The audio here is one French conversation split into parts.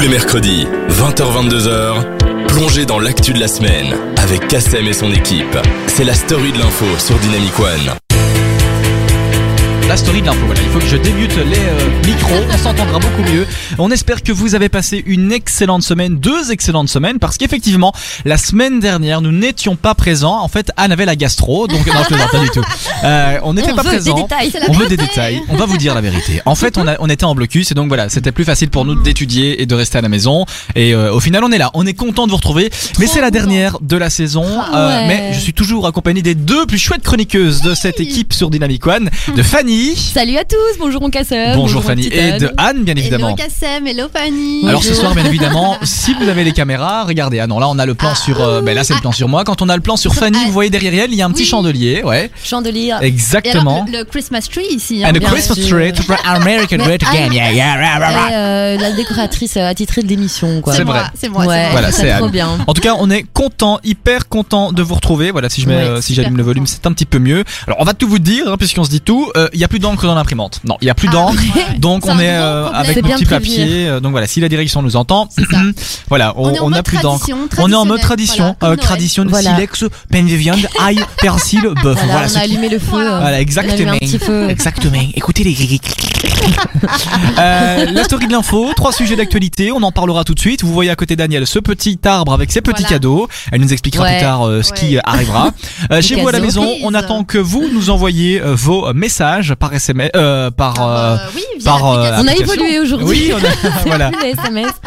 Tous les mercredis, 20h-22h, plongez dans l'actu de la semaine avec Kassem et son équipe. C'est la story de l'info sur Dynamic One. La story de l'info, voilà. Il faut que je débute les euh, micros, on s'entendra beaucoup mieux. On espère que vous avez passé une excellente semaine, deux excellentes semaines, parce qu'effectivement, la semaine dernière, nous n'étions pas présents. En fait, Anne avait la gastro, donc non, je pas du tout. Euh, on n'était pas présents. détails, On veut des détails. On va vous dire la vérité. En fait, on, a, on était en blocus et donc voilà, c'était plus facile pour nous d'étudier et de rester à la maison. Et euh, au final, on est là. On est content de vous retrouver. Mais c'est la dernière de la saison. Ah Euh, ouais. mais je suis toujours accompagné des deux plus chouettes chroniqueuses de cette équipe sur Dynamic One, de Fanny. Salut à tous, bonjour mon casseur. Bonjour Fanny et de Anne bien évidemment. Hello Kassem, hello Fanny. Alors ce Bonjour. soir bien évidemment, si vous avez les caméras, regardez. Ah non là on a le plan sur, euh, ben là c'est le plan sur moi. Quand on a le plan sur Fanny, Anne. vous voyez derrière elle, il y a un petit Oui. chandelier, ouais, Chandelier. Alors, exactement. le, le Christmas tree ici. hein, And the Christmas tree to bring America Mais great again. Anne- Yeah, yeah. Et, euh, la décoratrice euh, attitrée de l'émission, quoi. C'est vrai. c'est moi. ouais, c'est. Voilà, trop bien. En tout cas, on est content, hyper content de vous retrouver. Voilà, si je mets, si j'allume le volume, c'est un petit peu mieux. Alors, on va tout vous dire, hein, puisqu'on se dit tout. Il y a plus d'encre dans l'imprimante. Non, il y a plus Ah, d'encre. ouais. Donc on est euh, avec C'est nos petits de prévenir. papiers. euh, donc voilà, si la direction nous entend, voilà, on On est mode plus d'encre. On est en mode tradition, voilà, euh, tradition, Voilà. silex, pain de viande, ail, persil, bœuf. Voilà, Voilà, on ce a qui- allumé le feu. Voilà. a exactement. Exactement. Écoutez les gris. euh, la story de l'info, trois sujets d'actualité, on en parlera tout de suite. Vous voyez à côté Daniel ce petit arbre avec ses petits Voilà. cadeaux. Elle nous expliquera Ouais. plus tard euh, ce qui arrivera. Euh, chez vous à la maison, on attend que vous nous envoyiez euh, vos messages par SMS, euh, par. Euh, bah, oui, via par, euh. On a évolué aujourd'hui. Oui, on a- voilà. Les SMS.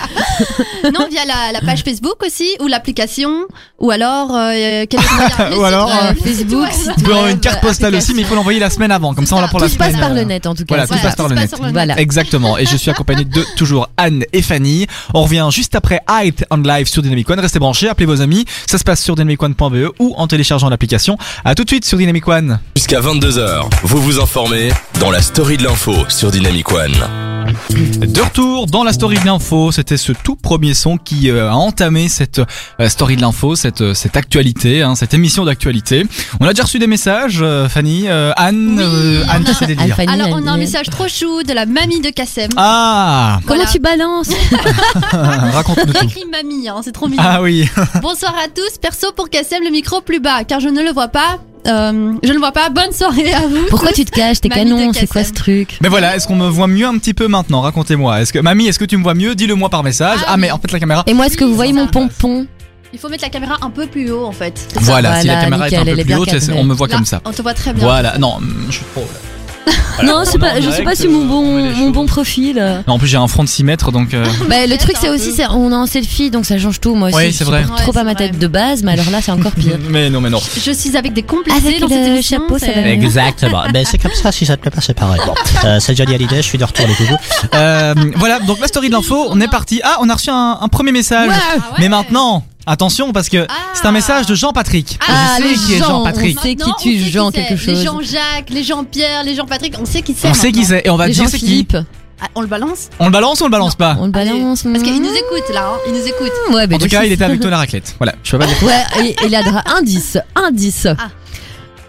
Non, via la, la page Facebook aussi, ou l'application, ou alors, euh, le moyen Ou alors, euh, site Facebook, web? une carte postale aussi, mais il faut l'envoyer la semaine avant. Comme ça, on l'a pour la Tout se semaine. passe par le euh, net en tout cas. Voilà, tout passe par le net. Voilà. Exactement. Et je suis accompagné de toujours Anne et Fanny. On revient juste après Height on live sur Dynamic One. Restez branchés, appelez vos amis. Ça se passe sur dynamicone.be ou en téléchargeant l'application. À tout de suite sur Dynamic One. Jusqu'à 22h, vous vous informez dans la story de l'info sur Dynamic One. De retour dans la story de l'info, c'était ce tout premier son qui euh, a entamé cette euh, story de l'info, cette euh, cette actualité, hein, cette émission d'actualité. On a déjà reçu des messages, euh, Fanny, euh, Anne, Oui, euh, Anne, c'est délire Fanny, Alors, on a un message trop chou de la mamie de Kassem. Ah, Comment Voilà. tu balances raconte-nous tout. écrit mamie, hein, c'est trop mignon. Ah oui. Bonsoir à tous. Perso pour Kassem, le micro plus bas, car je ne le vois pas. Euh, je ne vois pas. Bonne soirée à vous. Pourquoi tous. tu te caches T'es canon, c'est quoi ce truc? Mais voilà, est-ce qu'on me voit mieux un petit peu maintenant? Racontez-moi. Est-ce que mamie, est-ce que tu me vois mieux? Dis-le moi par message. Ah, Ah, mais en fait la caméra. Et moi, est-ce que Oui, vous voyez mon pompon? Il faut mettre la caméra un peu plus haut en fait. Voilà, si la caméra est un peu plus haute, on me voit Là, comme ça. On te voit très bien. Voilà, non, je suis trop. Non, c'est pas, je sais pas si mon on bon, mon bon profil. euh. Non, en plus j'ai un front de 6 mètres donc. euh, Bah, le truc, c'est aussi, c'est on est en selfie, donc ça change tout. Moi aussi, Oui, je c'est suis vrai. trop Ouais, à ma c'est tête vrai. de base, mais alors là, c'est encore pire. Mais non, mais non. Je suis avec des complexés Avec dans cette le émission, chapeau, ça c'est- va bien. Exactement. ben, c'est comme ça, si ça te plaît pas, c'est pareil. Bon, euh, c'est Johnny Hallyday, je suis de retour les coucous. Euh, voilà, donc la story de l'info, on est parti. Ah, on a reçu un, un premier message. Ouais. Ah ouais. Mais maintenant, attention parce que Ah. c'est un message de Jean-Patrick. Ah, je les sais qui est Jean, Jean-Patrick. on sait qui Maintenant, tu on sait Jean quelque chose. Les Jean-Jacques, les Jean-Pierre, les Jean-Patrick, on sait qui c'est. On sait qui c'est et on va Les dire c'est qui. Ah, on le balance On le balance ou on le balance pas On le balance. Parce qu'il nous écoute là, hein, il nous écoute. Ouais, En tout cas, il était avec toi à la raclette. Voilà, je peux pas dire. Ouais, et, et il a dra- indice, indice. Ah.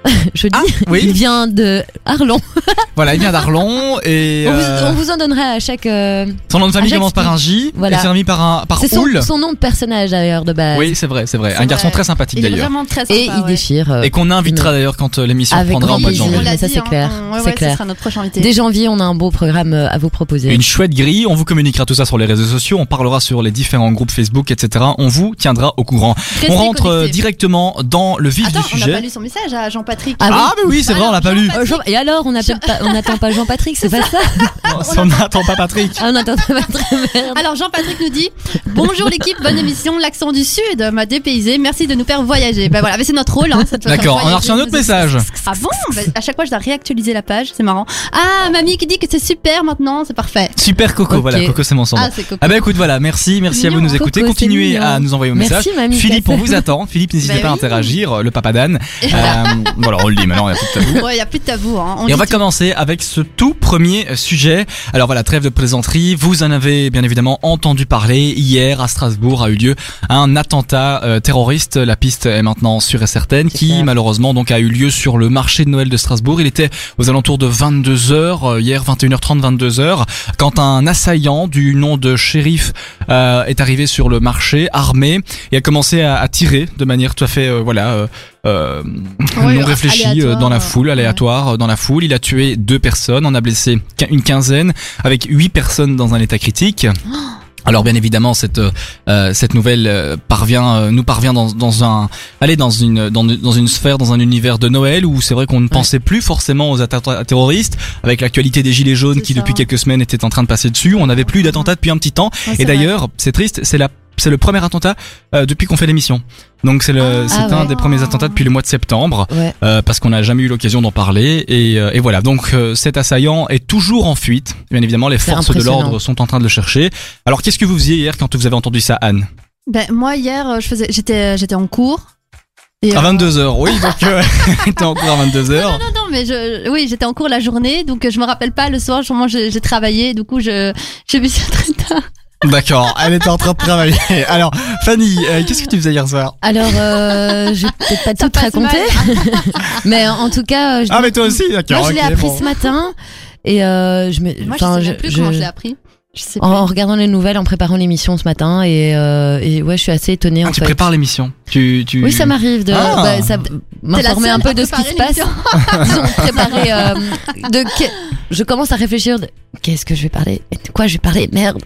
Je dis, Ah, oui. il vient de Arlon. Voilà, il vient d'Arlon et On, vous, euh, on vous en donnera à chaque. euh, son nom de famille commence par un J Voilà. et c'est terminé par un par c'est son, nom de personnage d'ailleurs de base. Oui, c'est vrai, c'est vrai. Un garçon vrai. très sympathique d'ailleurs. vraiment très sympa. Et il ouais. déchire. euh, Et qu'on invitera d'ailleurs quand l'émission prendra en mois de janvier. On Ça, c'est hein, clair, on- ouais, c'est ouais, clair. Ce sera notre prochain invité. Dès janvier, on a un beau programme à vous proposer. Une chouette grille, on vous communiquera tout ça sur les réseaux sociaux, on parlera sur les différents groupes Facebook, etc. On vous tiendra au courant. Restez on rentre directement dans le vif Attends, du on n'a sujet. pas lu son message à Jean-Patrick. Ah oui. Ah, mais oui, c'est vrai, on l'a pas lu. Euh, Jean- et alors, on n'appelle pas, on n'attend pas Jean-Patrick, c'est pas ça Non, ça, on n'attend pas Patrick. Ah, on n'attend pas merde. Alors Jean-Patrick nous dit Bonjour l'équipe, bonne émission, l'accent du sud m'a dépaysé, merci de nous faire voyager. Ben voilà, mais c'est notre rôle. Hein, D'accord, on a reçu un voyager autre message. Ah bon Ben, À chaque fois, je dois réactualiser la page, c'est marrant. Ah, mamie qui dit que c'est super maintenant, c'est parfait. Super Coco, Ok. voilà, Coco c'est mon son. Ah, c'est coco. Ah bah écoute voilà, merci, merci à vous de Mignon. nous écouter. Coco, c'est Continuez mignon. à nous envoyer vos Merci, messages. mamie Philippe, on Cassel. vous attend. Philippe, n'hésitez Bah pas à oui. interagir, le papa d'Anne. Euh, Voilà, on le dit maintenant, il y a plus de tabou. Ouais, il y a plus de tabou. Hein. Et on va tout. commencer avec ce tout premier sujet. Alors voilà, trêve de plaisanterie. Vous en avez bien évidemment entendu parler. Hier à Strasbourg a eu lieu un attentat euh, terroriste. La piste est maintenant sûre et certaine, qui clair. malheureusement donc a eu lieu sur le marché de Noël de Strasbourg. Il était aux alentours de 22 h hier 21h30, 22 h quand un assaillant du nom de shérif euh, est arrivé sur le marché armé et a commencé à, à tirer de manière tout à fait euh, voilà. Euh, euh, Ouais, non réfléchi euh, dans la aléatoire, foule, ouais. aléatoire euh, dans la foule. Il a tué deux personnes, on a blessé une quinzaine, avec huit personnes dans un état critique. Alors bien évidemment cette euh, cette nouvelle euh, parvient euh, nous parvient dans, dans un allez dans une dans, dans une sphère dans un univers de Noël où c'est vrai qu'on ne pensait plus forcément aux attentats terroristes avec l'actualité des gilets jaunes qui ça. depuis quelques semaines était en train de passer dessus on n'avait plus d'attentats depuis un petit temps Ouais, et d'ailleurs c'est triste c'est la c'est le premier attentat euh, depuis qu'on fait l'émission donc c'est le Ah, c'est ah un ouais. des premiers attentats depuis le mois de septembre Ouais. euh, parce qu'on n'a jamais eu l'occasion d'en parler et, euh, et voilà donc cet assaillant est toujours en fuite bien évidemment les forces de l'ordre sont en train de le chercher alors qu'est-ce que vous faisiez hier quand vous avez entendu ça Anne? Ben, moi, hier, je faisais, j'étais, j'étais en cours. Et, à euh, 22h oui donc euh, t'es encore à 22h Non, non, mais je, oui, j'étais en cours la journée, donc je me rappelle pas le soir. Sûrement, j'ai j'ai travaillé, du coup, je, j'ai vu ça très tard. D'accord elle était en train de travailler. Alors Fanny euh, qu'est-ce que tu faisais hier soir? Alors, euh, je vais peut-être pas Ça tout passe raconter, mais en tout cas, euh, je, ah mais toi aussi d'accord moi je l'ai ok, appris bon. ce matin. Et euh, je me, Moi, je enfin, sais même plus je- comment je l'ai appris. Je sais en, regardant les nouvelles, en préparant l'émission ce matin et, euh, et ouais, je suis assez étonnée Ah, en tu fait. prépares l'émission. Tu, tu Oui, ça m'arrive de Ah. bah, ça- m'informer un peu de ce qui se passe. préparer euh, de que- je commence à réfléchir de qu'est-ce que je vais parler? De quoi je vais parler? Merde.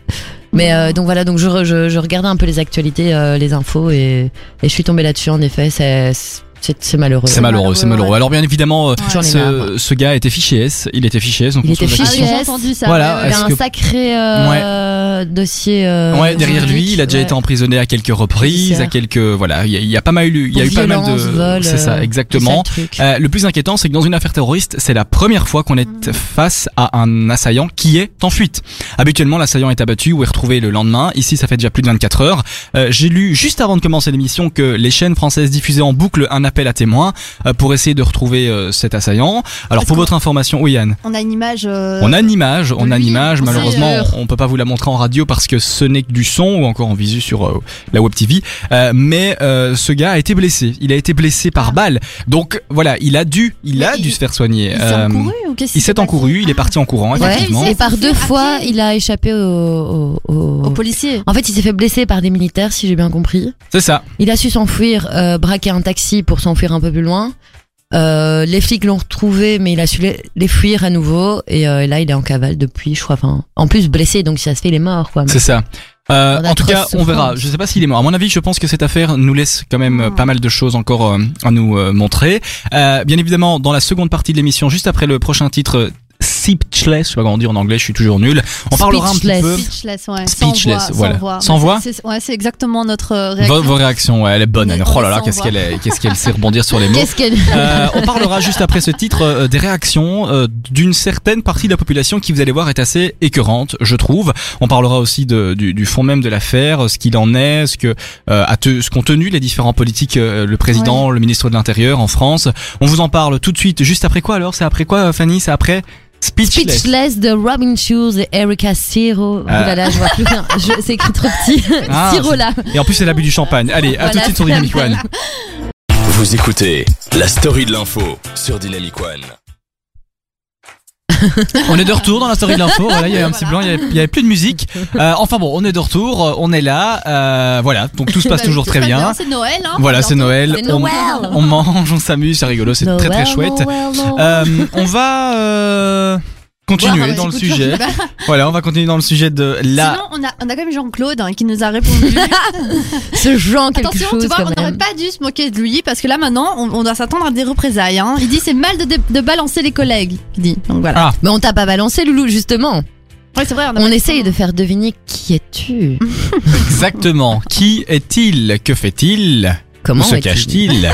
Mais euh, donc voilà donc je, je, je regardais un peu les actualités euh, les infos et, et je suis tombée là-dessus en effet. C'est c'est c'est malheureux c'est malheureux c'est malheureux, alors bien évidemment euh, ce, ce gars était fiché S il était fiché S donc Il était fiché entendu ça. Voilà, il a un que- sacré euh, dossier euh, Ouais, derrière lui, il a déjà ouais. été emprisonné à quelques reprises, à quelques voilà, il y, a- il y a pas mal eu, il y a eu pas mal de, c'est ça, euh, exactement. Euh, le plus inquiétant, c'est que dans une affaire terroriste, c'est la première fois qu'on est face à un assaillant qui est en fuite. Habituellement, l'assaillant est abattu ou est retrouvé le lendemain. Ici, ça fait déjà plus de 24 heures. Euh, J'ai lu juste avant de commencer l'émission que les chaînes françaises diffusaient en boucle un appel à témoins euh, pour essayer de retrouver euh, cet assaillant. Alors, pour votre information, oui, Yann. On a une image. euh, On a une image, on a une image. on Malheureusement, euh, on peut pas vous la montrer en radio parce que ce n'est que du son ou encore en visu sur euh, la web TV. Euh, mais euh, ce gars a été blessé. Il a été blessé par balle. Donc voilà, il a dû, il Mais a il- dû se faire soigner. Il s'est Euh, encouru ou qu'est-ce qui il s'est encouru, il est parti en courant, Ouais, effectivement. et par deux fois il a échappé au, au- au- Au policier. en fait il s'est fait blesser par des militaires si j'ai bien compris C'est ça. Il a su s'enfuir, euh, braquer un taxi pour s'enfuir un peu plus loin. Euh, les flics l'ont retrouvé, mais il a su les, les fuir à nouveau. Et euh, là, il est en cavale depuis, je crois. Enfin, en plus blessé, donc si ça se fait, il est mort, quoi. C'est ça. Euh, On en tout cas, on verra. Je sais pas s'il est mort. À mon avis, je pense que cette affaire nous laisse quand même Hmm. pas mal de choses encore euh, à nous euh, montrer. Euh, bien évidemment, dans la seconde partie de l'émission, juste après le prochain titre, Speechless, je sais pas comment dire en anglais, je suis toujours nul. On parlera un petit peu. Speechless, ouais. Speechless, sans voilà. Sans voix. Sans voix c'est- c'est- Ouais, c'est exactement notre euh, Vos, réaction. vos réactions, ouais, elle est bonne. On Oh on là là, qu'est-ce qu'elle est, qu'est-ce qu'elle sait rebondir sur les mots. Qu'est-ce qu'elle Euh, on parlera juste après ce titre euh, des réactions euh, d'une certaine partie de la population qui, vous allez voir, est assez écœurante, je trouve. On parlera aussi de, du, du fond même de l'affaire, ce qu'il en est, ce que euh, a te- ce qu'ont tenu les différents politiques, euh, le président, le ministre de l'Intérieur en France. On vous en parle tout de suite. Juste après quoi alors? C'est après quoi, Fanny? C'est après Speechless. Speechless de Robin Shoes et Erika Siro. Ah. Oh là là, je vois plus rien. Je- C'est écrit trop petit. Ah, Siro là. Et en plus, elle a bu du champagne. Allez, à Voilà, tout de suite sur c'est Dynamic One. Vous écoutez la story de l'info sur Dynamic One. On est de retour dans la story de l'info. Voilà, il y avait un petit blanc, il y avait, il y avait plus de musique. Euh, enfin bon, on est de retour, euh, on est là. euh, voilà, donc tout se passe Bah, toujours très bien. C'est Noël, hein. Voilà, c'est. Noël. On, mange, on s'amuse, c'est rigolo, c'est très très chouette. Euh, on va continuer dans le sujet. Voilà, on va continuer dans le sujet de la. Sinon, on a, on a quand même Jean-Claude hein, qui nous a répondu. Ce genre quelque Attention, chose tu vois, on n'aurait pas dû se moquer de lui parce que là maintenant, on, on doit s'attendre à des représailles. Hein. Il dit c'est mal de, balancer les collègues. Il dit. Donc voilà. Ah. Mais on t'a pas balancé, Loulou, justement. Ouais, c'est vrai. a On essaye de faire deviner qui es-tu. Exactement. Qui est-il? Que fait-il? Comment Où se cache-t-il?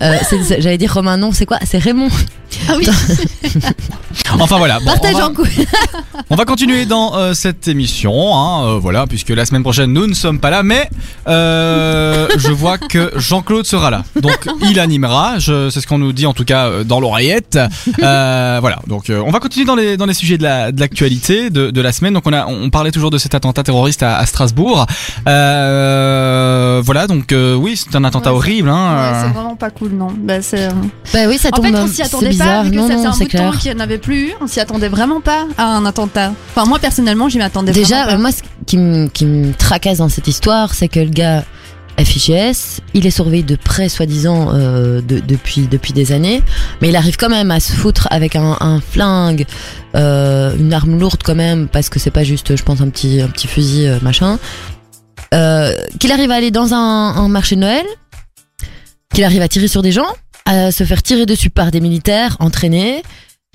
Euh, J'allais dire Romain, non, c'est quoi? C'est Raymond. Ah oui. Enfin voilà. Bon, Partage on, va, en couille. on va continuer dans euh, cette émission, hein, euh, voilà, puisque la semaine prochaine nous ne sommes pas là, mais euh, je vois que Jean-Claude sera là, donc il animera. je- C'est ce qu'on nous dit en tout cas euh, dans l'oreillette. Euh, voilà, donc euh, on va continuer dans les dans les sujets de la de l'actualité de, de la semaine. Donc on a on parlait toujours de cet attentat terroriste à, à Strasbourg. Euh, voilà, donc euh, oui, c'est un attentat Ouais, horrible. Ouais, Hein, c'est vraiment pas cool, non. Bah, c'est. Bah oui, ça En tombe. fait, on s'y attendait c'est pas, bizarre. vu que non, ça faisait non, un c'est bout de temps clair. qu'il n'y en avait plus eu. On s'y attendait vraiment pas à un attentat. Enfin, moi personnellement, j'y m'attendais Déjà, moi, ce qui me tracasse dans cette histoire, c'est que le gars est fiché S, il est surveillé de près, soi-disant, euh, de- depuis depuis des années, mais il arrive quand même à se foutre avec un, un flingue, euh, une arme lourde quand même, parce que c'est pas juste, je pense, un petit un petit fusil euh, machin. Qu'il arrive à aller dans un, un marché de Noël, qu'il arrive à tirer sur des gens, à se faire tirer dessus par des militaires entraînés.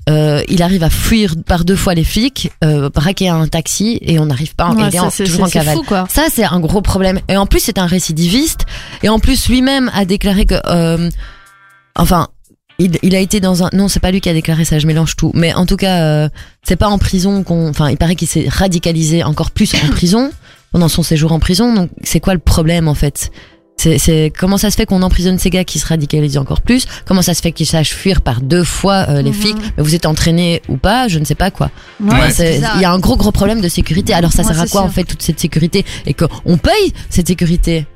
Euh, il arrive à fuir par deux fois les flics, euh, braquer un taxi et on n'arrive pas. pas. il Ouais, est en- toujours en cavale. fou, quoi. Ça, c'est un gros problème. Et en plus, c'est un récidiviste. Et en plus, lui-même a déclaré que, euh, enfin, il, il a été dans un. Non, c'est pas lui qui a déclaré ça. Je mélange tout. Mais en tout cas, euh, c'est pas en prison qu'on. Enfin, il paraît qu'il s'est radicalisé encore plus en prison pendant son séjour en prison. Donc, c'est quoi le problème en fait? C'est, c'est comment ça se fait qu'on emprisonne ces gars qui se radicalisent encore plus? Comment ça se fait qu'ils sachent fuir par deux fois euh, les Mhm. flics? Mais vous êtes entraîné ou pas? Je ne sais pas quoi. Ouais, Ouais. Il y a un gros gros problème de sécurité. Alors ça Ouais, sert à quoi en sûr. fait toute cette sécurité? Et qu'on paye cette sécurité?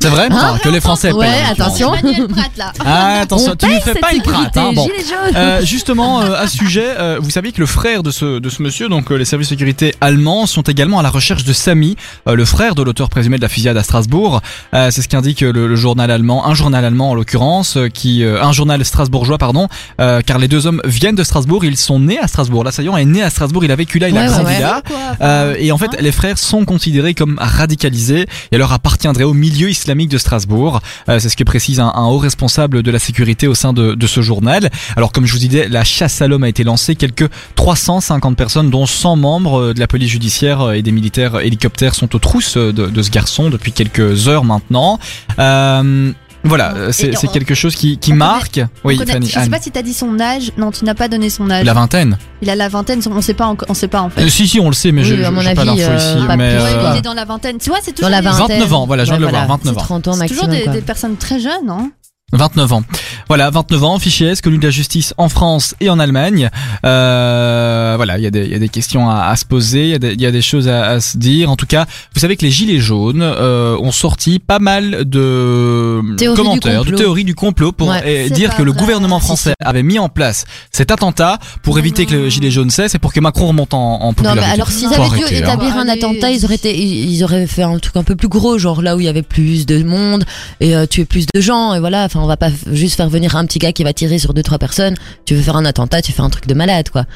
C'est vrai? Hein? Enfin, Que les Français Ouais, payent, en l'occurrence. attention. Manuel Pratt, là. Ah, attention, On tu ne paye fais pas une prate. Hein, bon. Euh, justement, euh, à ce sujet, euh, vous savez que le frère de ce, de ce monsieur, donc euh, les services de sécurité allemands, sont également à la recherche de Samy, euh, le frère de l'auteur présumé de la fusillade à Strasbourg. Euh, c'est ce qu'indique le, le journal allemand, un journal allemand en l'occurrence, euh, qui, euh, un journal strasbourgeois, pardon, euh, car les deux hommes viennent de Strasbourg, ils sont nés à Strasbourg. L'assaillant est né à Strasbourg, il a vécu là, il a grandi ouais, ouais. là. Quoi, Euh, et en fait, hein. les frères sont considérés comme radicalisés et leur appartiendraient au milieu islamique de Strasbourg. Euh, c'est ce que précise un, un haut responsable de la sécurité au sein de, de ce journal. Alors, comme je vous disais, la chasse à l'homme a été lancée. Quelques 350 personnes, dont 100 membres de la police judiciaire et des militaires hélicoptères, sont aux trousses de, de ce garçon depuis quelques heures maintenant. Euh, voilà, c'est quelque chose qui, qui on marque. Oui, connaît- Fanny, je sais Anne. pas si t'as dit son âge. Non, tu n'as pas donné son âge. la vingtaine. Il a la vingtaine. On sait pas. encore- On sait pas en fait. Euh, si, si, on le sait, mais Oui, je à mon pas avis, l'info euh, ici. pas mais, plus, Ouais, euh, il est dans la vingtaine. Tu vois, c'est toujours Dans la des- vingtaine. 29 ans, voilà, je viens de le voir, 29 c'est ans. 30 ans C'est toujours maximum. des, quoi. des personnes très jeunes, hein. 29 ans. Voilà, 29 ans, fichier S, connu de la justice en France et en Allemagne. Euh, voilà, il y, a des- il y a des questions à, à se poser, il y, a des- il y a des choses à, à se dire. En tout cas, vous savez que les Gilets jaunes euh, ont sorti pas mal de Théorie commentaires, de complot. théories du complot pour Ouais. eh, dire que le gouvernement Si, français avait mis en place cet attentat pour éviter que les Gilets jaunes cessent et pour que Macron remonte en, en Non popularité. mais alors s'ils avaient dû arrêter, hein. établir un Allez. attentat, ils auraient été, ils ils auraient fait un truc un peu plus gros, genre là où il y avait plus de monde et euh, tuer plus de gens et voilà. Enfin, on va pas juste faire venir un petit gars qui va tirer sur deux trois personnes. Tu veux faire un attentat, tu fais un truc de malade quoi.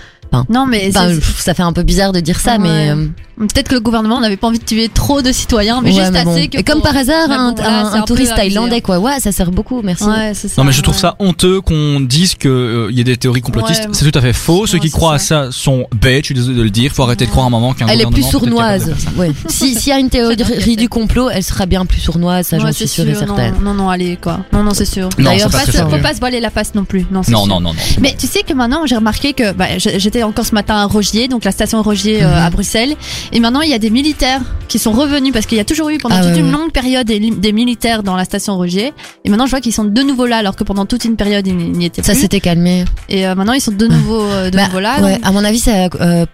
Non, mais Enfin, pff, ça fait un peu bizarre de dire ça, Ouais. mais euh, peut-être que le gouvernement n'avait pas envie de tuer trop de citoyens, mais ouais, juste mais bon. assez que. Et comme pour- par hasard, un, bon, là, un- c'est un peu touriste thaïlandais hein. quoi. Ouais, ça sert beaucoup. Merci. Ouais, c'est ça. Non mais je trouve ça honteux qu'on dise que euh, il y a des théories complotistes. Ouais. C'est tout à fait faux. Ceux qui croient ça. à ça sont bêtes. Je suis désolé de le dire. Faut arrêter de croire un moment qu'un Elle est plus sournoise. Si s'il y a une théorie du complot, elle sera bien plus sournoise, ça j'en suis sûre et certaine. Non, non, allez, quoi. Non, non, c'est sûr. D'ailleurs, faut pas se voiler la face non plus. Non, Non, non, non. Mais tu sais que maintenant, j'ai remarqué que bah, j'étais encore ce matin à Rogier, donc la station Rogier euh, Mhm. à Bruxelles, et maintenant il y a des militaires qui sont revenus parce qu'il y a toujours eu pendant Ah toute ouais, une ouais. longue période des, li- des militaires dans la station Rogier, et maintenant je vois qu'ils sont de nouveau là, alors que pendant toute une période ils n'y étaient Ça plus. s'était calmé. Et euh, maintenant ils sont de nouveau, euh, de Bah, nouveau là. ouais, donc- à mon avis, c'est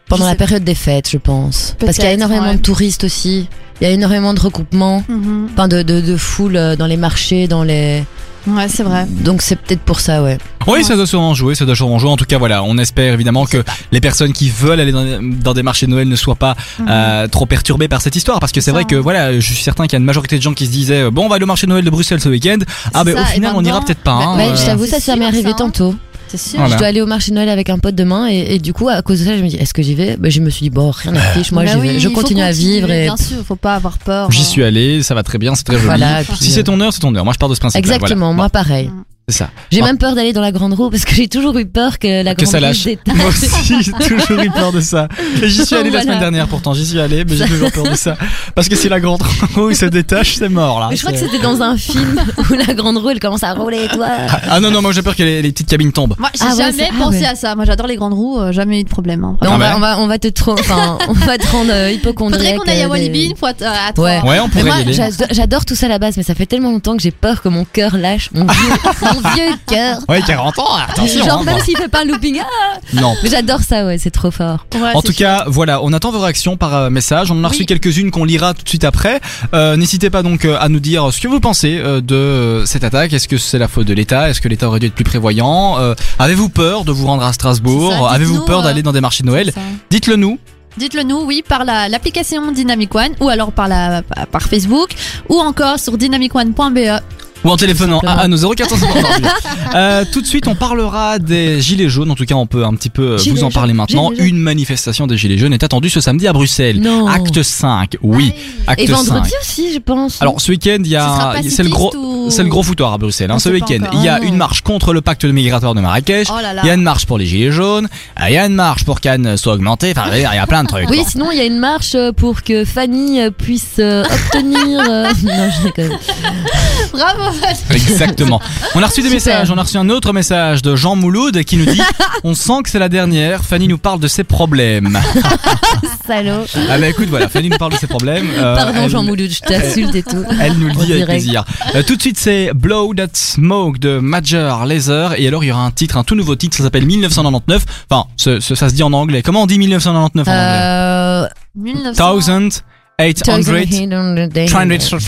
pendant la période des fêtes, je pense. Parce qu'il y a énormément de touristes aussi. Il y a énormément de regroupements, Mhm. enfin de, de, de foule dans les marchés, dans les. Ouais, c'est vrai. Donc c'est peut-être pour ça, ouais. Oui, ça doit sûrement jouer, ça doit sûrement jouer. En tout cas, voilà, on espère évidemment que les personnes qui veulent aller dans, dans des marchés de Noël ne soient pas Mhm. euh, trop perturbées par cette histoire, parce que c'est vrai que voilà, je suis certain qu'il y a une majorité de gens qui se disaient euh, bon, on va aller au marché de Noël de Bruxelles ce week-end. Ah ben ça, au final, on maintenant- ira peut-être pas. Bah, hein, Mais euh, je t'avoue, ça, ça m'est arrivé hein. tantôt. C'est sûr. Voilà. Je dois aller au marché de Noël avec un pote demain et, et du coup, à cause de ça, je me dis, est-ce que j'y vais? Ben, Je me suis dit, bon, rien à fiche, moi Bah j'y oui, vais. Je continue à vivre et. Bien sûr, faut pas avoir peur. J'y euh. suis allé, ça va très bien, c'est très joli. Voilà, puis, Si c'est ton heure, c'est ton heure. Moi, je pars de ce principe. Exactement, moi pareil. C'est C'est ça. J'ai Ah. même peur d'aller dans la grande roue parce que j'ai toujours eu peur que la Que grande ça roue lâche. se détache. Moi aussi, j'ai toujours eu peur de ça. Et j'y suis allé la semaine dernière pourtant, j'y suis allé, mais j'ai toujours peur de ça. Parce que si la grande roue se détache, c'est mort là. Mais je crois que c'était dans un film où la grande roue elle commence à rouler toi. Ah non, non, moi j'ai peur que les, les petites cabines tombent. Moi, j'ai Ah ouais, jamais ah pensé ouais. à ça. Moi, j'adore les grandes roues, euh, jamais eu de problème. hein. Ah on, ouais. va, on, va, on va te trop, enfin, on va te rendre euh, hypochondriaque. Faudrait qu'on aille à euh, Walibi une fois à trois. Ouais. Ouais, on pourrait j'adore- j'adore tout ça à la base, mais ça fait tellement longtemps que j'ai peur que mon cœur lâche. Mon vieux, cœur. Ouais, 40 ans, attention. Genre, hein, même s'il fait pas un looping, ah Non. Mais j'adore ça, ouais, c'est trop fort. Ouais, En tout cas, voilà, on attend vos réactions par euh, message. On en a reçu Oui. quelques-unes qu'on lira tout de suite après. Euh, N'hésitez pas donc euh, à nous dire ce que vous pensez de cette attaque. Est-ce que c'est la faute de l'État? Est-ce que l'État aurait dû être plus prévoyant? Euh, Avez-vous peur de vous rendre à Strasbourg? Avez-vous peur euh, d'aller dans des marchés de Noël? Dites-le nous. Dites-le nous, oui, par la- l'application Dynamic One ou alors par, la, par Facebook ou encore sur dynamicone.be. Ou en téléphonant à, à nos 0450. euh, tout de suite, on parlera des Gilets jaunes. En tout cas, on peut un petit peu euh, Gilets vous en parler jaunes, maintenant. Une manifestation des Gilets jaunes est attendue ce samedi à Bruxelles. Non. Acte 5, oui. Acte Et vendredi 5. aussi, je pense. Alors ce week-end, il y a, c'est le gros, ou- c'est le gros foutoir à Bruxelles. Hein, ce week-end, il y a Ah. une marche contre le pacte migratoire de Marrakech. Oh. Il y a une marche pour les gilets jaunes. euh, Il y a une marche pour qu'Anne soit augmentée. Enfin, il y a plein de trucs. Oui, quoi. sinon il y a une marche euh, pour que Fanny puisse obtenir. Non, je. Bravo. Exactement. On a reçu des Super. messages. On a reçu un autre message de Jean Mouloud qui nous dit On sent que c'est la dernière. Fanny nous parle de ses problèmes. Salaud. Ah bah écoute, voilà, Fanny nous parle de ses problèmes. Euh, Pardon, elle- Jean Mouloud, je t'insulte et tout. Elle nous le dit avec plaisir. Euh, tout de suite, c'est Blow That Smoke de Major Laser. Et alors, il y aura un titre, un tout nouveau titre, ça s'appelle 1999. Enfin, ce- ce- ça se dit en anglais. Comment on dit 1999 en anglais? Euh. 1900. 1800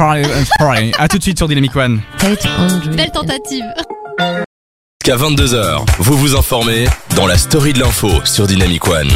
À tout de suite sur Dynamic One. 800. Belle tentative. Jusqu'à 22h, vous vous informez dans la story de l'info sur Dynamic One.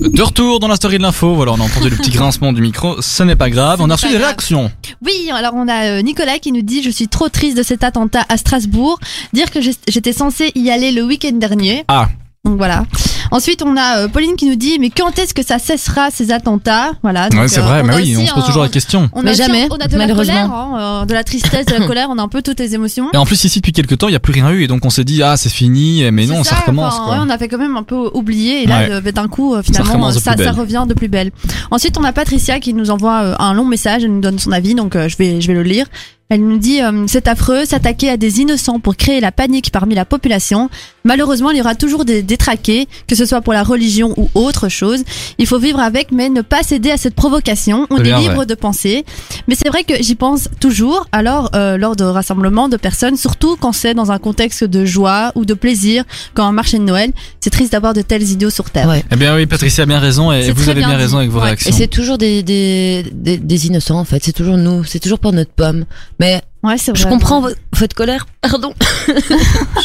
De retour dans la story de l'info. Voilà, on a entendu le petit grincement du micro. Ce n'est pas grave. On a reçu des grave. réactions. Oui, alors on a euh, Nicolas qui nous dit je suis trop triste de cet attentat à Strasbourg. Dire que j'étais censé y aller le week-end dernier. Ah. Donc voilà. Ensuite, on a euh, Pauline qui nous dit mais quand est-ce que ça cessera ces attentats? Voilà. donc, Ouais, c'est euh, vrai. on Mais a oui, on se pose toujours la question. On a Mais jamais, On a de la malheureusement. colère, hein, euh, de la tristesse, de la colère. On a un peu toutes les émotions. Et en plus, ici, depuis quelques temps, il n'y a plus rien eu. Et donc, on s'est dit, ah, c'est fini. Mais non, C'est ça, recommence. enfin, quoi. ouais, on a fait quand même un peu oublier et là Ouais. euh, d'un coup euh, finalement ça, ça revient de plus belle. Ensuite on a Patricia qui nous envoie euh, un long message, elle nous donne son avis donc euh, je vais je vais le lire. Elle nous dit euh, c'est affreux s'attaquer à des innocents pour créer la panique parmi la population. Malheureusement il y aura toujours des détraqués que ce soit pour la religion ou autre chose. Il faut vivre avec mais ne pas céder à cette provocation. On est bien libre vrai. de penser. Mais c'est vrai que j'y pense toujours alors euh, lors de rassemblements de personnes surtout quand c'est dans un contexte de joie ou de plaisir comme un marché de Noël. C'est triste d'avoir de tels idiots sur Terre. Ouais. Eh bien oui, Patricia a bien raison et vous avez bien raison avec vos Ouais. réactions. Et c'est toujours des, des, des, des innocents en fait, c'est toujours nous, c'est toujours pour notre pomme. Mais Ouais, c'est vrai. je comprends vo- votre colère, pardon.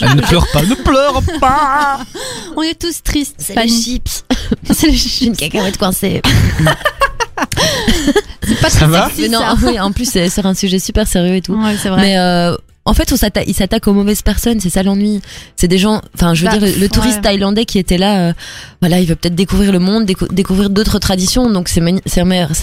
Elle ne pleure pas, ne pleure pas. On est tous tristes. C'est les Fanny. chips. C'est les J'ai chips. une cacahuète coincée. C'est pas Ça très va sexy, Mais non, ça. oui, en plus c'est sur un sujet super sérieux et tout. Ouais, c'est vrai. Mais euh, en fait, on s'atta- ils s'attaquent aux mauvaises personnes, c'est ça l'ennui. C'est des gens, enfin, je veux Bah, dire, le, touriste ouais. thaïlandais qui était là, euh, voilà, il veut peut-être découvrir le monde, décou- découvrir d'autres traditions, donc c'est mer-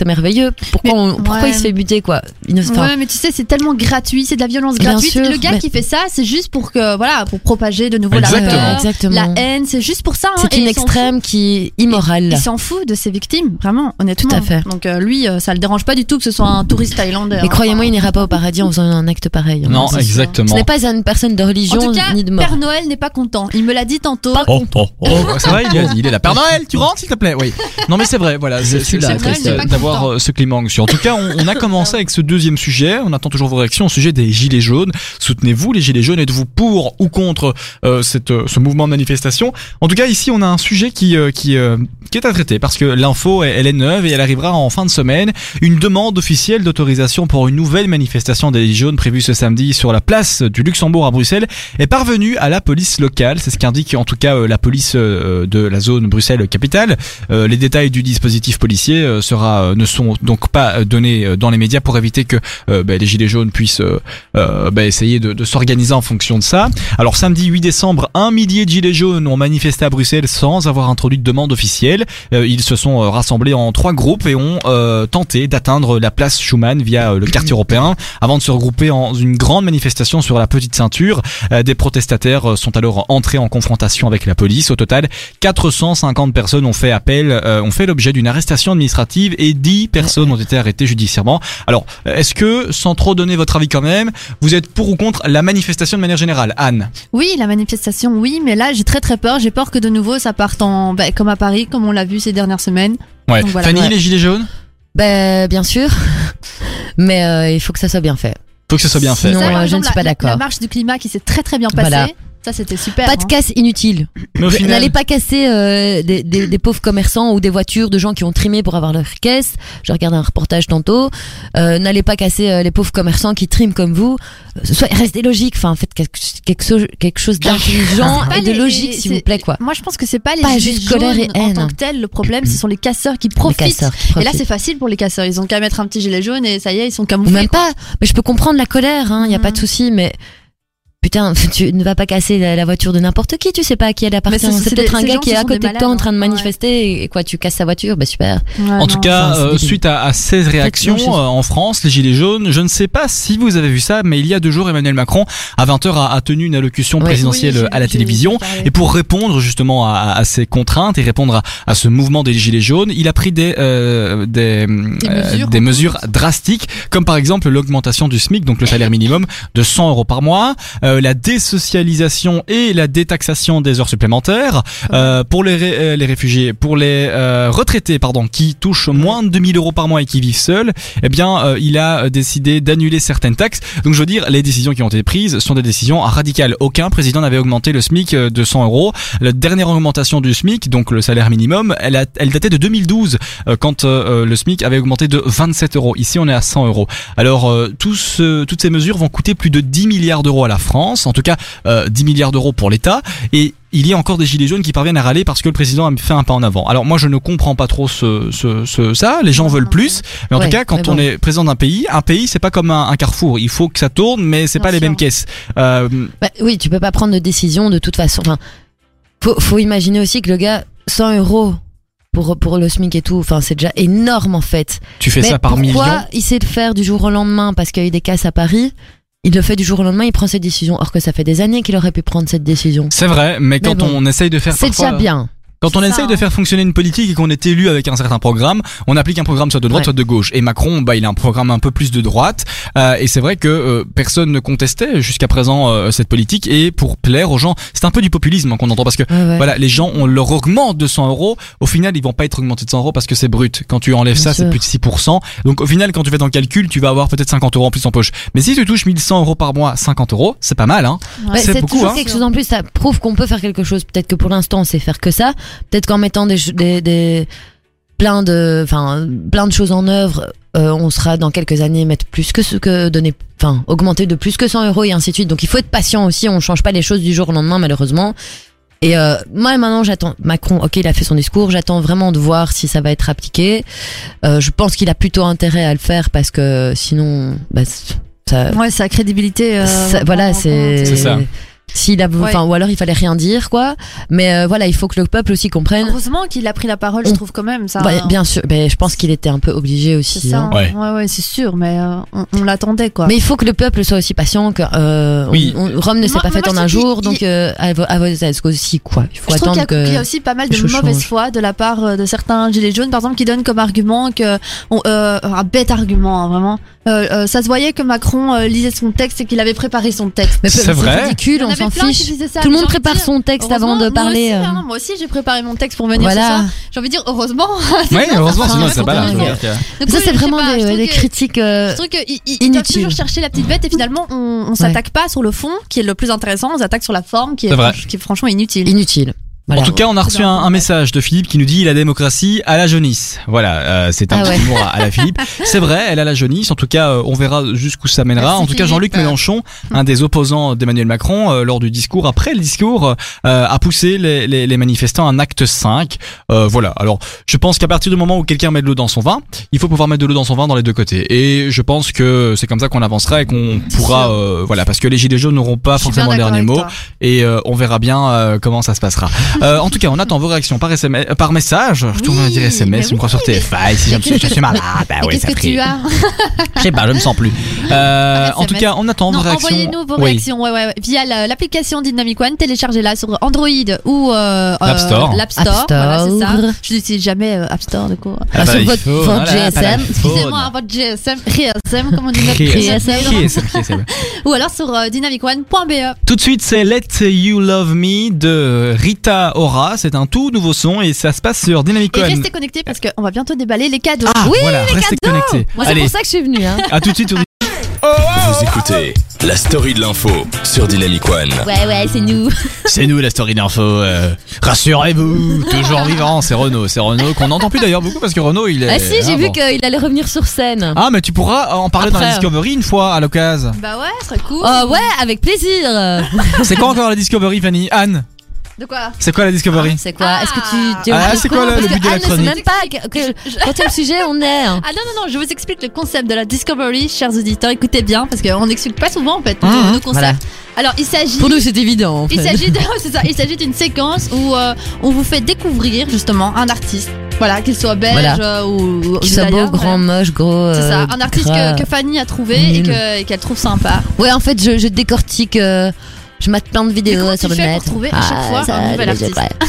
merveilleux. Pourquoi, Mais- on- pourquoi ouais. il se fait buter, quoi? Il ne- enfin, Ouais, mais tu sais, c'est tellement gratuit, c'est de la violence Bien gratuite. sûr, le gars mais- qui fait ça, c'est juste pour que, voilà, pour propager de nouveau Exactement. la peur, Exactement. la haine, c'est juste pour ça. hein. C'est une extrême qui est immorale. Il s'en fout de ses victimes, vraiment, honnêtement. Tout à fait. Donc euh, lui, euh, ça le dérange pas du tout que ce soit un touriste thaïlandais. Mais hein. croyez-moi, il n'ira pas au paradis en faisant un acte pareil. hein. Non, C'est- exactement. Ce n'est pas une personne de religion En tout cas, ni de mort. Père Noël n'est pas content. Il me l'a dit tantôt. Oh, oh, oh. C'est vrai, il a dit, il est là. Père Noël, tu rentres s'il te plaît? Oui. Non mais c'est vrai, voilà, c'est triste pas d'avoir euh, ce climat anxieux. En tout cas, on, on a commencé avec ce deuxième sujet. On attend toujours vos réactions au sujet des gilets jaunes. Soutenez-vous les gilets jaunes Êtes-vous pour ou contre euh, cette, euh, ce mouvement de manifestation? En tout cas, ici, on a un sujet qui euh, qui euh, qui est à traiter parce que l'info, elle est neuve et elle arrivera en fin de semaine. Une demande officielle d'autorisation pour une nouvelle manifestation des gilets jaunes prévue ce samedi sur la place du Luxembourg à Bruxelles est parvenue à la police locale. C'est ce qu'indique en tout cas euh, la police euh, de la zone Bruxelles-Capitale. Euh, les détails du dispositif policier sera, ne sont donc pas donnés dans les médias pour éviter que bah, les gilets jaunes puissent bah, essayer de, de s'organiser en fonction de ça. Alors samedi 8 décembre, un millier de gilets jaunes ont manifesté à Bruxelles sans avoir introduit de demande officielle. Ils se sont rassemblés en trois groupes et ont tenté d'atteindre la place Schumann via le quartier européen avant de se regrouper en une grande manifestation manifestation sur la petite ceinture. Euh, des protestataires euh, sont alors entrés en confrontation avec la police. Au total, 450 personnes ont fait appel, euh, ont fait l'objet d'une arrestation administrative et 10 personnes ont été arrêtées judiciairement. Alors, est-ce que, sans trop donner votre avis quand même, vous êtes pour ou contre la manifestation de manière générale? Anne? Oui, la manifestation, oui, mais là j'ai très très peur. J'ai peur que de nouveau ça parte en, bah, comme à Paris, comme on l'a vu ces dernières semaines. Ouais. Donc voilà. Fanny, Ouais. les gilets jaunes? Ben, bien sûr. Mais euh, il faut que ça soit bien fait. Faut que ce soit bien fait. Par je ne suis pas d'accord. La marche du climat qui s'est très très bien passée. Voilà. Ça c'était super. Pas de hein. casse inutile. N'allez pas casser euh, des, des, des pauvres commerçants ou des voitures de gens qui ont trimé pour avoir leur caisse. Je regardé un reportage tantôt. Euh, N'allez pas casser euh, les pauvres commerçants qui triment comme vous. Soyez, restez logique. Enfin, faites quelque, quelque chose, quelque chose d'intelligent et de les- logique, s'il vous plaît, quoi. Moi je pense que c'est pas les Pas gilets juste colère et jaunes en haine. tant que tel. Le problème, ce sont les casseurs qui Les profitent. casseurs qui Et là c'est facile pour les casseurs. Ils ont qu'à mettre un petit gilet jaune et ça y est, ils sont Ou camouflés. même pas. Mais je peux comprendre la colère, hein, y a pas de souci, mais putain, tu ne vas pas casser la, la voiture de n'importe qui, tu sais pas à qui elle appartient. c'est- peut-être un gars qui est à côté de toi en train de hein, manifester et, et quoi, tu casses sa voiture, bah super. Ouais, En non. tout cas, Enfin, euh, suite à, à ces réactions euh, en France, les Gilets jaunes, je ne sais pas si vous avez vu ça, mais il y a deux jours, Emmanuel Macron, à 20h, a, a tenu une allocution présidentielle Oui, à la télévision. Et pour répondre justement à, à ces contraintes et répondre à, à ce mouvement des Gilets jaunes, il a pris des, euh, des, euh, mesures, des mesures drastiques, comme par exemple l'augmentation du SMIC, donc le salaire minimum, de 100 euros par mois, euh, la désocialisation et la détaxation des heures supplémentaires, euh, pour les, ré- euh, les réfugiés, pour les euh, retraités pardon, qui touchent moins de 2000 euros par mois et qui vivent seuls, eh bien, euh, il a décidé d'annuler certaines taxes. Donc, je veux dire, les décisions qui ont été prises sont des décisions radicales. Aucun président n'avait augmenté le SMIC de 100 euros. La dernière augmentation du SMIC, donc le salaire minimum, elle, a, elle datait de 2012, euh, quand euh, le SMIC avait augmenté de 27 euros. Ici, on est à 100 euros. Alors, euh, tout ce- toutes ces mesures vont coûter plus de 10 milliards d'euros à la France, en tout cas euh, 10 milliards d'euros pour l'État, et il y a encore des gilets jaunes qui parviennent à râler parce que le président a fait un pas en avant. Alors moi je ne comprends pas trop ce, ce, ce- ça, les gens veulent plus, mais en Ouais, tout cas quand on bon. est président d'un pays, un pays c'est pas comme un, un carrefour, il faut que ça tourne mais c'est pas les mêmes caisses. Euh, Bah, oui, tu peux pas prendre de décision de toute façon. Enfin, faut, faut imaginer aussi que le gars, 100 euros pour, pour le SMIC et tout, enfin, c'est déjà énorme en fait. tu fais Mais ça par pourquoi million. il sait le faire du jour au lendemain parce qu'il y a eu des casses à Paris Il le fait du jour au lendemain, il prend cette décision. Or que ça fait des années qu'il aurait pu prendre cette décision. C'est vrai, mais quand bon, on essaye de faire C'est déjà bien. Quand on C'est essaye de hein. faire fonctionner une politique et qu'on est élu avec un certain programme, on applique un programme soit de droite Ouais. soit de gauche. Et Macron, bah, il a un programme un peu plus de droite. Euh, et c'est vrai que euh, personne ne contestait jusqu'à présent euh, cette politique. Et pour plaire aux gens, c'est un peu du populisme hein, qu'on entend parce que Ouais, ouais. voilà, les gens on leur augmente de 100 euros. Au final, ils vont pas être augmentés de 100 euros parce que c'est brut. Quand tu enlèves Bien ça, c'est plus de 6%. Donc au final, quand tu fais ton calcul, tu vas avoir peut-être 50 euros en plus en poche. Mais si tu touches 1100 euros par mois, 50 euros, c'est pas mal, hein. Ouais, c'est c'est beaucoup, toujours hein. quelque chose en plus. Ça prouve qu'on peut faire quelque chose. Peut-être que pour l'instant, on sait faire que ça. Peut-être qu'en mettant des, des, des plein de, enfin, plein de choses en œuvre, euh, on sera dans quelques années mettre plus que ce que donner, enfin, augmenter de plus que 100 euros et ainsi de suite. Donc il faut être patient aussi. On change pas les choses du jour au lendemain, malheureusement. Et euh, moi maintenant j'attends Macron, ok il a fait son discours, j'attends vraiment de voir si ça va être appliqué. Euh, je pense qu'il a plutôt intérêt à le faire parce que sinon, bah, ça, Ouais, sa crédibilité. euh, ça- voilà, c'est. C'est ça. S'il a, enfin, ou alors il fallait rien dire, quoi. Mais euh, voilà, il faut que le peuple aussi comprenne. Heureusement qu'il a pris la parole, je trouve quand même ça. Bah, bien sûr, mais je pense qu'il était un peu obligé aussi. ça. hein. Ouais. Ouais, ouais, c'est sûr, mais euh, on, on l'attendait quoi. Mais il faut que le peuple soit aussi patient. Que, euh, Oui. on- on- Rome ne s'est pas faite en un jour, donc euh, à, à vos aussi, quoi. Il faut je trouve qu'il y, attendre a- qu'il y a aussi pas mal de mauvaise foi de la part euh, de certains gilets jaunes, par exemple, qui donnent comme argument que on- euh, un bête argument, hein, vraiment. Euh, euh, ça se voyait que Macron euh, lisait son texte et qu'il avait préparé son texte. Mais C'est c'est vrai. ridicule, on s'en fiche. ça, Tout le monde prépare dire, son texte avant de parler. Moi aussi, euh, hein, moi aussi, j'ai préparé mon texte pour venir ce Voilà. soir. J'ai envie de dire heureusement. Oui, heureusement, ça sinon dire que- Donc Ça, c'est vraiment des, trouve des que- critiques. euh, Je trouve qu'ils ils- ils doivent Inutile. toujours chercher la petite bête et finalement on, on s'attaque pas sur le fond qui est le plus intéressant, on s'attaque sur la forme qui est, franchement inutile. inutiles. Voilà. En tout cas, on a reçu un, un message de Philippe qui nous dit la démocratie à la jaunisse. Voilà, euh, c'est un Ah petit humour à, à la Philippe. C'est vrai, elle a la jaunisse. En tout cas, euh, on verra jusqu'où ça mènera. Merci, en tout cas, Jean-Luc. Mélenchon, un des opposants d'Emmanuel Macron, euh, lors du discours, après le discours, euh, a poussé les, les- les manifestants à un acte 5. Euh, voilà. Alors, je pense qu'à partir du moment où quelqu'un met de l'eau dans son vin, il faut pouvoir mettre de l'eau dans son vin dans les deux côtés. Et je pense que c'est comme ça qu'on avancera et qu'on pourra, euh, voilà, parce que les gilets jaunes n'auront pas forcément le dernier mot toi. et euh, on verra bien euh, comment ça se passera. Euh, en tout cas, on attend vos réactions par SMS, euh, par message. Je tourne à dire mais SMS, tu me crois sur TF1. Si je je suis malade, bah Et oui, qu'est-ce ça que prie. tu as Je sais pas, je me sens plus. Euh, en tout cas, on attend Non, vos réactions. envoyez-nous vos Oui. réactions ouais, ouais, ouais, via la- l'application Dynamic One, téléchargez-la sur Android ou euh, L'App euh, Store. l'App Store, App voilà, c'est Store. ça. Je n'utilise jamais euh, App Store, du coup. Ah Bah, bah, sur il votre- faut, votre voilà, GSM. Excusez-moi, faune. votre GSM, GSM, comme on dit notre GSM. GSM. GSM, GSM. Ou alors sur euh, dynamicone.be. Tout de suite, c'est Let You Love Me de Rita Ora. C'est un tout nouveau son et ça se passe sur Dynamic Et One. restez connectés parce qu'on va bientôt déballer les cadeaux. Ah, Oui, voilà, restez connectés. Moi, c'est pour ça que je suis venue. Hein. à tout de suite Vous écoutez la story de l'info sur Dynamic One. Ouais, ouais, c'est nous. C'est nous la story d'info. euh, Rassurez-vous, toujours vivant. C'est Renaud, c'est Renaud qu'on n'entend plus d'ailleurs beaucoup parce que Renaud il est. Ah si, j'ai Ah, vu bon. qu'il allait revenir sur scène. Ah mais tu pourras en parler dans la Après. Discovery une fois à l'occasion. Bah ouais, ce serait cool. Oh ouais, avec plaisir. C'est quoi encore la Discovery, Fanny? Anne, De quoi c'est quoi la Discovery C'est quoi Est-ce que tu, tu Ah, tu c'est quoi, le- but de la Anne ne sait chronique même pas que, que- quand le sujet on est. hein. Ah non, non, non, je vous explique le concept de la Discovery, chers auditeurs. Écoutez bien, parce qu'on n'explique pas souvent en fait nos, Mhm. nos concepts. Voilà. Alors, il s'agit. Pour nous, c'est évident. en Il fait. s'agit de, c'est ça, il s'agit d'une séquence où euh, on vous fait découvrir justement un artiste. Voilà, qu'il soit belge Voilà. euh, ou, Qu'il soit beau, grand, voilà. moche, gros. C'est ça, euh, un artiste que, que Fanny a trouvé Nul. et que- et qu'elle trouve sympa. Ouais, en fait, je, je décortique. Je mate plein de vidéos sur le net. pour trouver à chaque fois un nouvel je sais artiste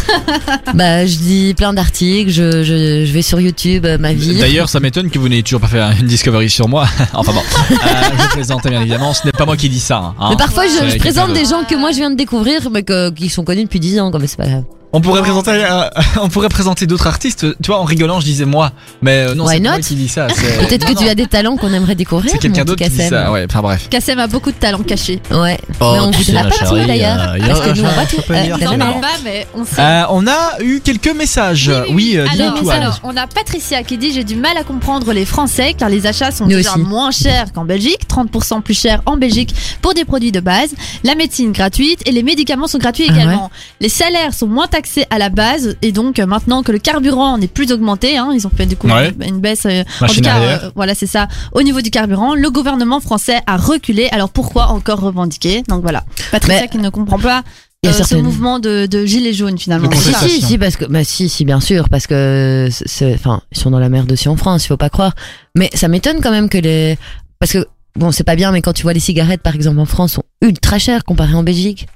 bah, je dis plein d'articles. Je, je, je vais sur YouTube, euh, ma vie. D'ailleurs, ça m'étonne que vous n'ayez toujours pas fait une Discovery sur moi. enfin bon, euh, je plaisante bien évidemment. Ce n'est pas moi qui dis ça. hein. Mais parfois, je, présente des gens que moi je viens de découvrir, mais que, qui sont connus depuis 10 ans, comme c'est pas grave. On pourrait présenter, euh, on pourrait présenter d'autres artistes. Tu vois, en rigolant, je disais moi, mais euh, non, Why c'est pas moi qui dis ça. c'est- Peut-être que non, tu as des talents qu'on aimerait découvrir. C'est quelqu'un mon d'autre qui dit Kassem. ça. Ouais, enfin bref. Kassem a beaucoup de talent caché. Ouais. Oh, mais on tu sais, voudra ma pas tout chérie, d'ailleurs. euh, y a- parce que nous, on va je tout. peux euh, dire n'en parle pas, mais on sait. Euh, on a eu quelques messages. Oui, euh, dis-nous Alors, alors, on a Patricia qui dit j'ai du mal à comprendre les Français car les achats sont Nous déjà aussi. moins chers qu'en Belgique, 30% plus chers en Belgique pour des produits de base, la médecine gratuite et les médicaments sont gratuits Ah également. Les salaires sont moins taxés à la base et donc euh, maintenant que le carburant n'est plus augmenté, hein, ils ont fait du coup Ouais. une baisse. euh, en tout cas, euh, voilà c'est ça. Au niveau du carburant, le gouvernement français a reculé. Alors pourquoi encore revendiquer? Donc voilà, Patricia Mais- qui ne comprend pas. Il y a euh, ce mouvement de, de gilets jaunes finalement. Le Si, si, si, parce que, bah, si, si, bien sûr, parce que, enfin, ils sont dans la merde aussi en France, il faut pas croire. Mais ça m'étonne quand même que les, parce que, bon, c'est pas bien, mais quand tu vois les cigarettes, par exemple, en France, sont ultra chères comparées en Belgique.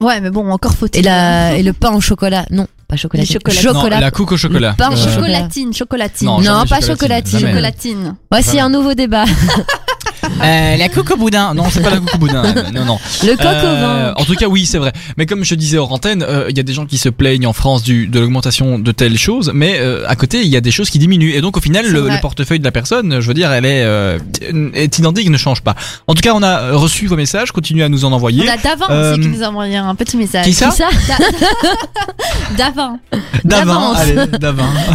Ouais, mais bon, encore faut-il. Et la, et le pain au chocolat, non, pas chocolat. Les chocolatines. Non, Chocolat. la couque au chocolat. Le pain au Euh, chocolat. Chocolatine, chocolatine. Non, pas chocolatine, chocolatine. Chocolatine. Voici Voilà. un nouveau débat. Euh, la couque au boudin. Non, c'est pas la couque au boudin. Non, non. Le coq au Euh, vin. en tout cas, oui, c'est vrai. Mais comme je disais hors antenne, euh, il y a des gens qui se plaignent en France du, de l'augmentation de telles choses, mais euh, à côté, il y a des choses qui diminuent. Et donc, au final, le, portefeuille de la personne, je veux dire, elle est, euh, est identique, ne change pas. En tout cas, on a reçu vos messages, continuez à nous en envoyer. On a Davin aussi qui nous a envoyé un petit message. Qui ça Qui ça Davin. Allez,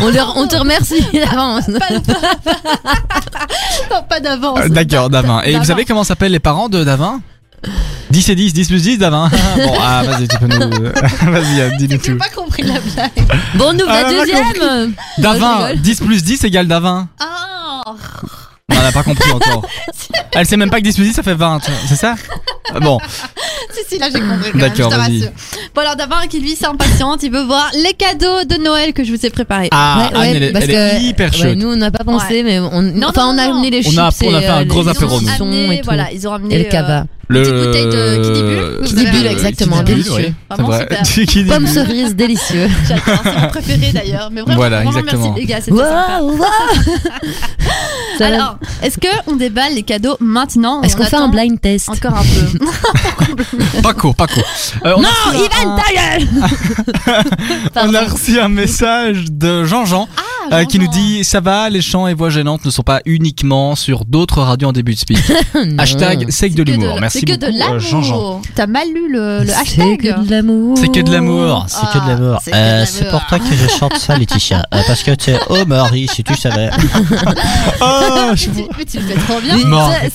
on, leur- on te remercie d'avance. Pas d'avance. D'accord, Davin. Et vous Davin. savez comment s'appellent les parents de Davin 10 et 10, 10 plus 10, Davin. bon, ah, vas-y, tu peux nous. vas-y, Anne, dis-nous J'ai tout. pas compris la blague. Bon, Ah, la on a deuxième. Davin, je rigole. 10 plus 10 égale Davin. Ah. On n'a pas compris encore. Elle sait même pas que 10 plus 10 ça fait 20, c'est ça? Bon, Si, si, là j'ai compris. quand même, D'accord, je te rassure. Bon, alors Davin qui lui s'impatiente, il veut voir les cadeaux de Noël que je vous ai préparés. ah, Ouais, Anne, ouais, elle, est- parce elle est que- hyper ouais, chaude. nous, on n'a pas pensé, mais on, Non, enfin, non, on a non. amené les On chips. a- et, on a fait un euh, gros les apéro, nous. amené, et tout. voilà, ils ont amené Et le cava. euh, Petite bouteille de Kidibule. Kidibule, exactement, Kidibule, délicieux. c'est Vraiment vrai. Kidibule. Pommes cerises, délicieux. J'adore, c'est mon préféré d'ailleurs. Mais vraiment, Voilà, vraiment exactement. merci les gars, c'était sympa. Waouh, waouh. Ça va. Alors, est-ce que on déballe les cadeaux maintenant? Ou Est-ce on qu'on fait un blind test? Encore un peu. Paco, Paco. Euh, on Non, un- Ivan, ta gueule On a reçu un message de Jean-Jean Ah, euh, qui nous Jean-Jean. dit Ça va, les chants et voix gênantes ne sont pas uniquement sur d'autres radios en début de speak. Hashtag c'est que de l'humour. Merci C'est que beaucoup, de euh, Jean-Jean. l'amour. T'as mal lu le, le C'est hashtag que de l'amour. C'est que de l'amour. C'est que de l'amour. Ah, c'est Euh, c'est pour toi que je chante ça, Laetitia. Euh, parce que tu es oh Marie, si tu savais. Oh, je Mais tu, mais tu le fais trop bien.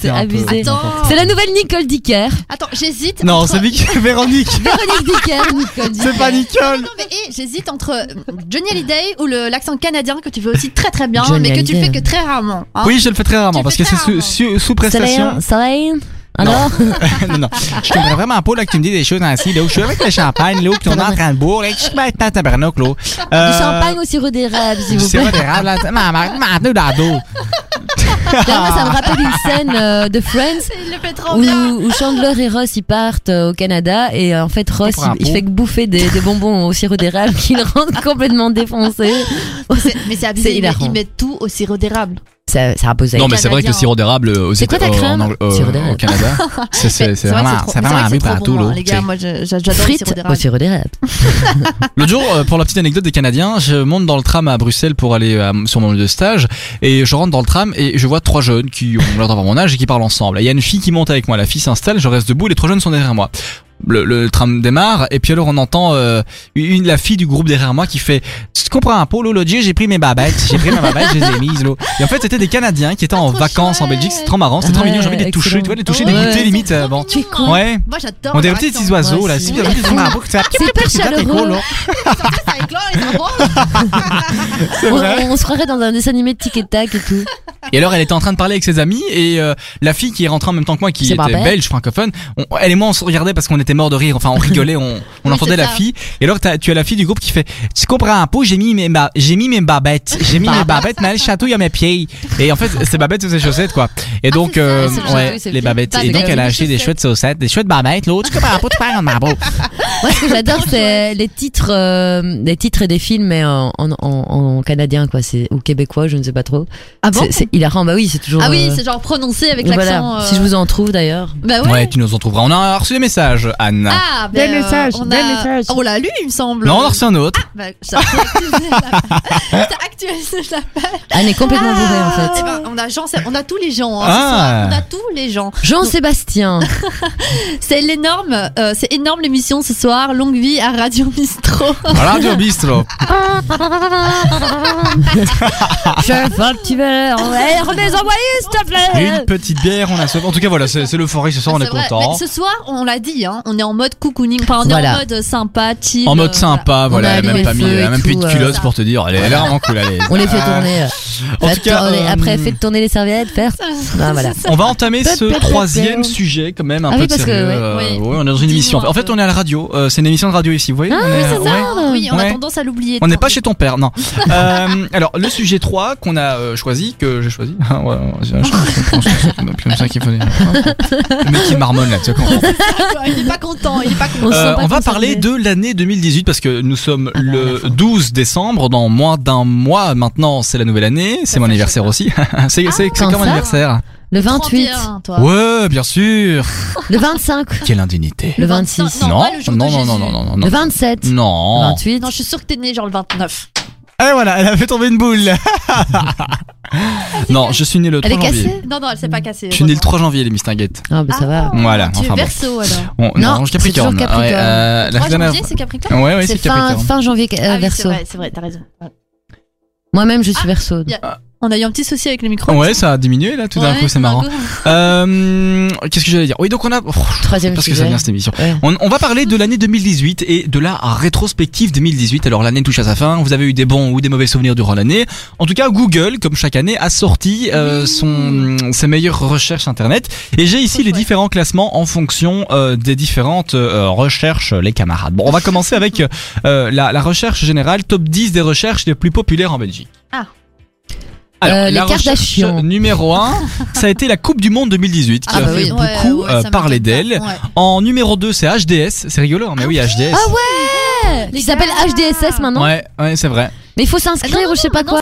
C'est un abusé. C'est la nouvelle Nicole Dicker. Attends, j'hésite. Non, entre- c'est Vic- Véronique. Véronique Dicker, Nicole Dicker. C'est pas Nicole. Non, mais hé, j'hésite entre Johnny Hallyday ou le- l'accent canadien que tu fais aussi très très bien, Johnny mais que tu fais que très rarement. hein. Oui, je le fais très rarement Tu parce le que fais c'est très sous, sous, sous prestation. Céline. Alors non, non? Je comprends vraiment pas là, que tu me dis des choses ainsi. Là, où je suis avec le champagne, là, où puis on est en train de boire. Là, je suis bien dans tabarnak, là. Du Euh, champagne au sirop d'érable, s'il Du vous sirop plaît. d'érable, là. Maman, maman, dans le dos. D'ailleurs, moi, ça me rappelle une scène euh, de Friends Il le fait trop où, où Chandler et Ross ils partent euh, au Canada et euh, en fait Ross il, fait que bouffer des, des bonbons au sirop d'érable qui le rendent complètement défoncé. Mais c'est abusé. Ils mettent tout au sirop d'érable. Ça, ça. Non, mais c'est vrai que le sirop d'érable euh, aux C'est quoi Éta- ta euh, d'érable. au Canada, c'est vraiment, c'est vraiment vrai un partout, hein. Les gars, moi j'adore le sirop d'érable. L'autre jour, euh, pour la petite anecdote des Canadiens, je monte dans le tram à Bruxelles pour aller sur mon lieu de stage et je rentre dans le tram et je vois trois jeunes qui ont l'air d'avoir mon âge et qui parlent ensemble. Il y a une fille qui monte avec moi, la fille s'installe, je reste debout, les trois jeunes sont derrière moi. Le, le tram démarre et puis alors on entend euh, une la fille du groupe derrière moi qui fait tu comprends un l'autre jour j'ai pris mes babettes j'ai pris mes babettes je les ai mises là. et en fait c'était des Canadiens qui étaient en vacances en. Belgique c'est trop marrant c'est trop Ouais, mignon j'ai envie de les toucher tu vois de les toucher Ouais, les goûter limite euh, bon Tu es con. ouais Moi j'adore. on dirait des petits oiseaux là C'est hyper chaleureux. C'est On, vrai on se croirait dans un dessin animé de tic et tac et tout. Et alors elle était en train de parler avec ses amis et euh, la fille qui est rentrée en même temps que moi qui C'est était belge francophone, on- elle et moi on se regardait parce qu'on était mort de rire, enfin on rigolait, on, on Oui, entendait c'est la ça. fille et alors t'as- tu as la fille du groupe qui fait tu comprends un peu j'ai mis mes ba- j'ai mis mes babettes, j'ai mis mes babettes mais elle chatouille à mes pieds et en fait c'est babettes sur ses chaussettes quoi. Et donc c'est ça, euh, c'est ouais chatouille, c'est le les babettes et donc elle a acheté des chaussettes. chouettes chaussettes, des chouettes babettes, l'autre tu comprends un peu tu parles en marbeau. Moi, ce que j'adore, c'est les titres, euh, les titres et des films, mais en, en, en, en canadien, quoi. C'est ou québécois, je ne sais pas trop. Ah bon? C'est- c'est hilarant. Bah oui, c'est toujours. Ah oui, euh, c'est genre prononcé avec voilà. l'accent. euh, Si je vous en trouve d'ailleurs. Bah ouais. Ouais, tu nous en trouveras. On a reçu des messages Anne. Ah, Des ben, euh, messages, on des a- messages. On l'a lu, il me semble. non, on a reçu un autre. Bah, j'ai actualisé la- j'ai actualisé la Anne est complètement bourrée en Eh fait. ben, on a Jean, on a tous les gens. Hein, Ah. ce soir. On a tous les gens. Jean-Sébastien. C'est l'énorme, euh, c'est énorme l'émission ce soir. Longue vie à Radio Bistro. Radio Bistro. Je fais un petit verre. Ouais, remets envoyé, s'il te plaît. Une petite bière, on a sauvé. En tout cas, voilà, c'est c'est l'euphorie ce soir, on est C'est vrai. content. Mais ce soir, on l'a dit, hein, on est en mode cocooning. Enfin, on est Voilà. en mode sympa, chill. En mode euh, sympa, voilà, elle a même pas le mis, elle a même plus de euh, culottes pour te dire, elle est, elle est vraiment cool, allez. On les fait tourner. En Faites tout cas, tourner. euh, Après, faites tourner les serviettes, faire. Ah, voilà. On va entamer ce troisième sujet quand même un Ah peu sérieux. euh, on est dans une émission. En fait, on est à la radio. euh, c'est une émission de radio ici, vous voyez Ah on est, oui, c'est ça. ouais. Oui, on a tendance à l'oublier. On n'est pas chez ton père, non. euh, alors, le sujet 3 qu'on a euh, choisi, que j'ai choisi. Ah, ouais, comme ça qu'il faut dire. Le mec qui marmonne là, tu sais comment. Il est pas content, il est pas content. Euh, on va parler de l'année 2018 parce que nous sommes Ah, le 12 décembre, dans moins d'un mois maintenant, c'est la nouvelle année, c'est mon anniversaire aussi. c'est c'est quand quand mon anniversaire Le 28. 31, toi. Ouais, bien sûr. Le 25. Quelle indignité. Le 26. Non, Non, le non, non, non, non, non, non, Le non. 27. Non. 28. Non, je suis sûre que t'es né genre le 29. Et voilà, elle a fait tomber une boule. non, je suis né le 3 Elle est janvier. cassée Non, non, elle s'est pas cassée. Je suis né le heureusement. 3 janvier, les mistinguettes. Ah, bah ça va. Voilà, Tu enfin es verso alors. Bon, Non, je suis Capricorne. c'est toujours Capricorne. Ouais, euh, la 3 dernière- janvier, c'est Capricorne Ouais, ouais, c'est c'est fin, Capricorne. fin janvier, euh, Ah oui, c'est verso. vrai, c'est vrai, t'as raison. Ouais. Moi-même, je suis verso. y On a eu un petit souci avec le micro. Ouais, ça a diminué là tout d'un Ouais, coup, c'est marrant. Euh, Qu'est-ce que j'allais dire? Oui, donc on a. oh, Troisième parce que ça vient cette émission. Ouais. On, on va parler de l'année 2018 et de la rétrospective 2018. Alors l'année touche à sa fin. Vous avez eu des bons ou des mauvais souvenirs durant l'année. En tout cas, Google, comme chaque année, a sorti euh, son ses meilleures recherches internet. Et j'ai ici les différents classements en fonction euh, des différentes euh, recherches, les camarades. Bon, on va commencer avec euh, la, la recherche générale, top 10 des recherches les plus populaires en Belgique. Ah. Alors, Euh, les la recherche Kardashians. numéro 1, ça a été la Coupe du Monde 2018 qui Ah a bah fait oui, beaucoup ouais, euh, parler d'elle. Ouais. En numéro 2, c'est HDS. C'est rigolo, hein, mais oui, HDS. Ah ouais Les Qui s'appelle gars. HDSS maintenant. Ouais, ouais, c'est vrai. Mais il faut s'inscrire Ah ou je sais pas non, quoi.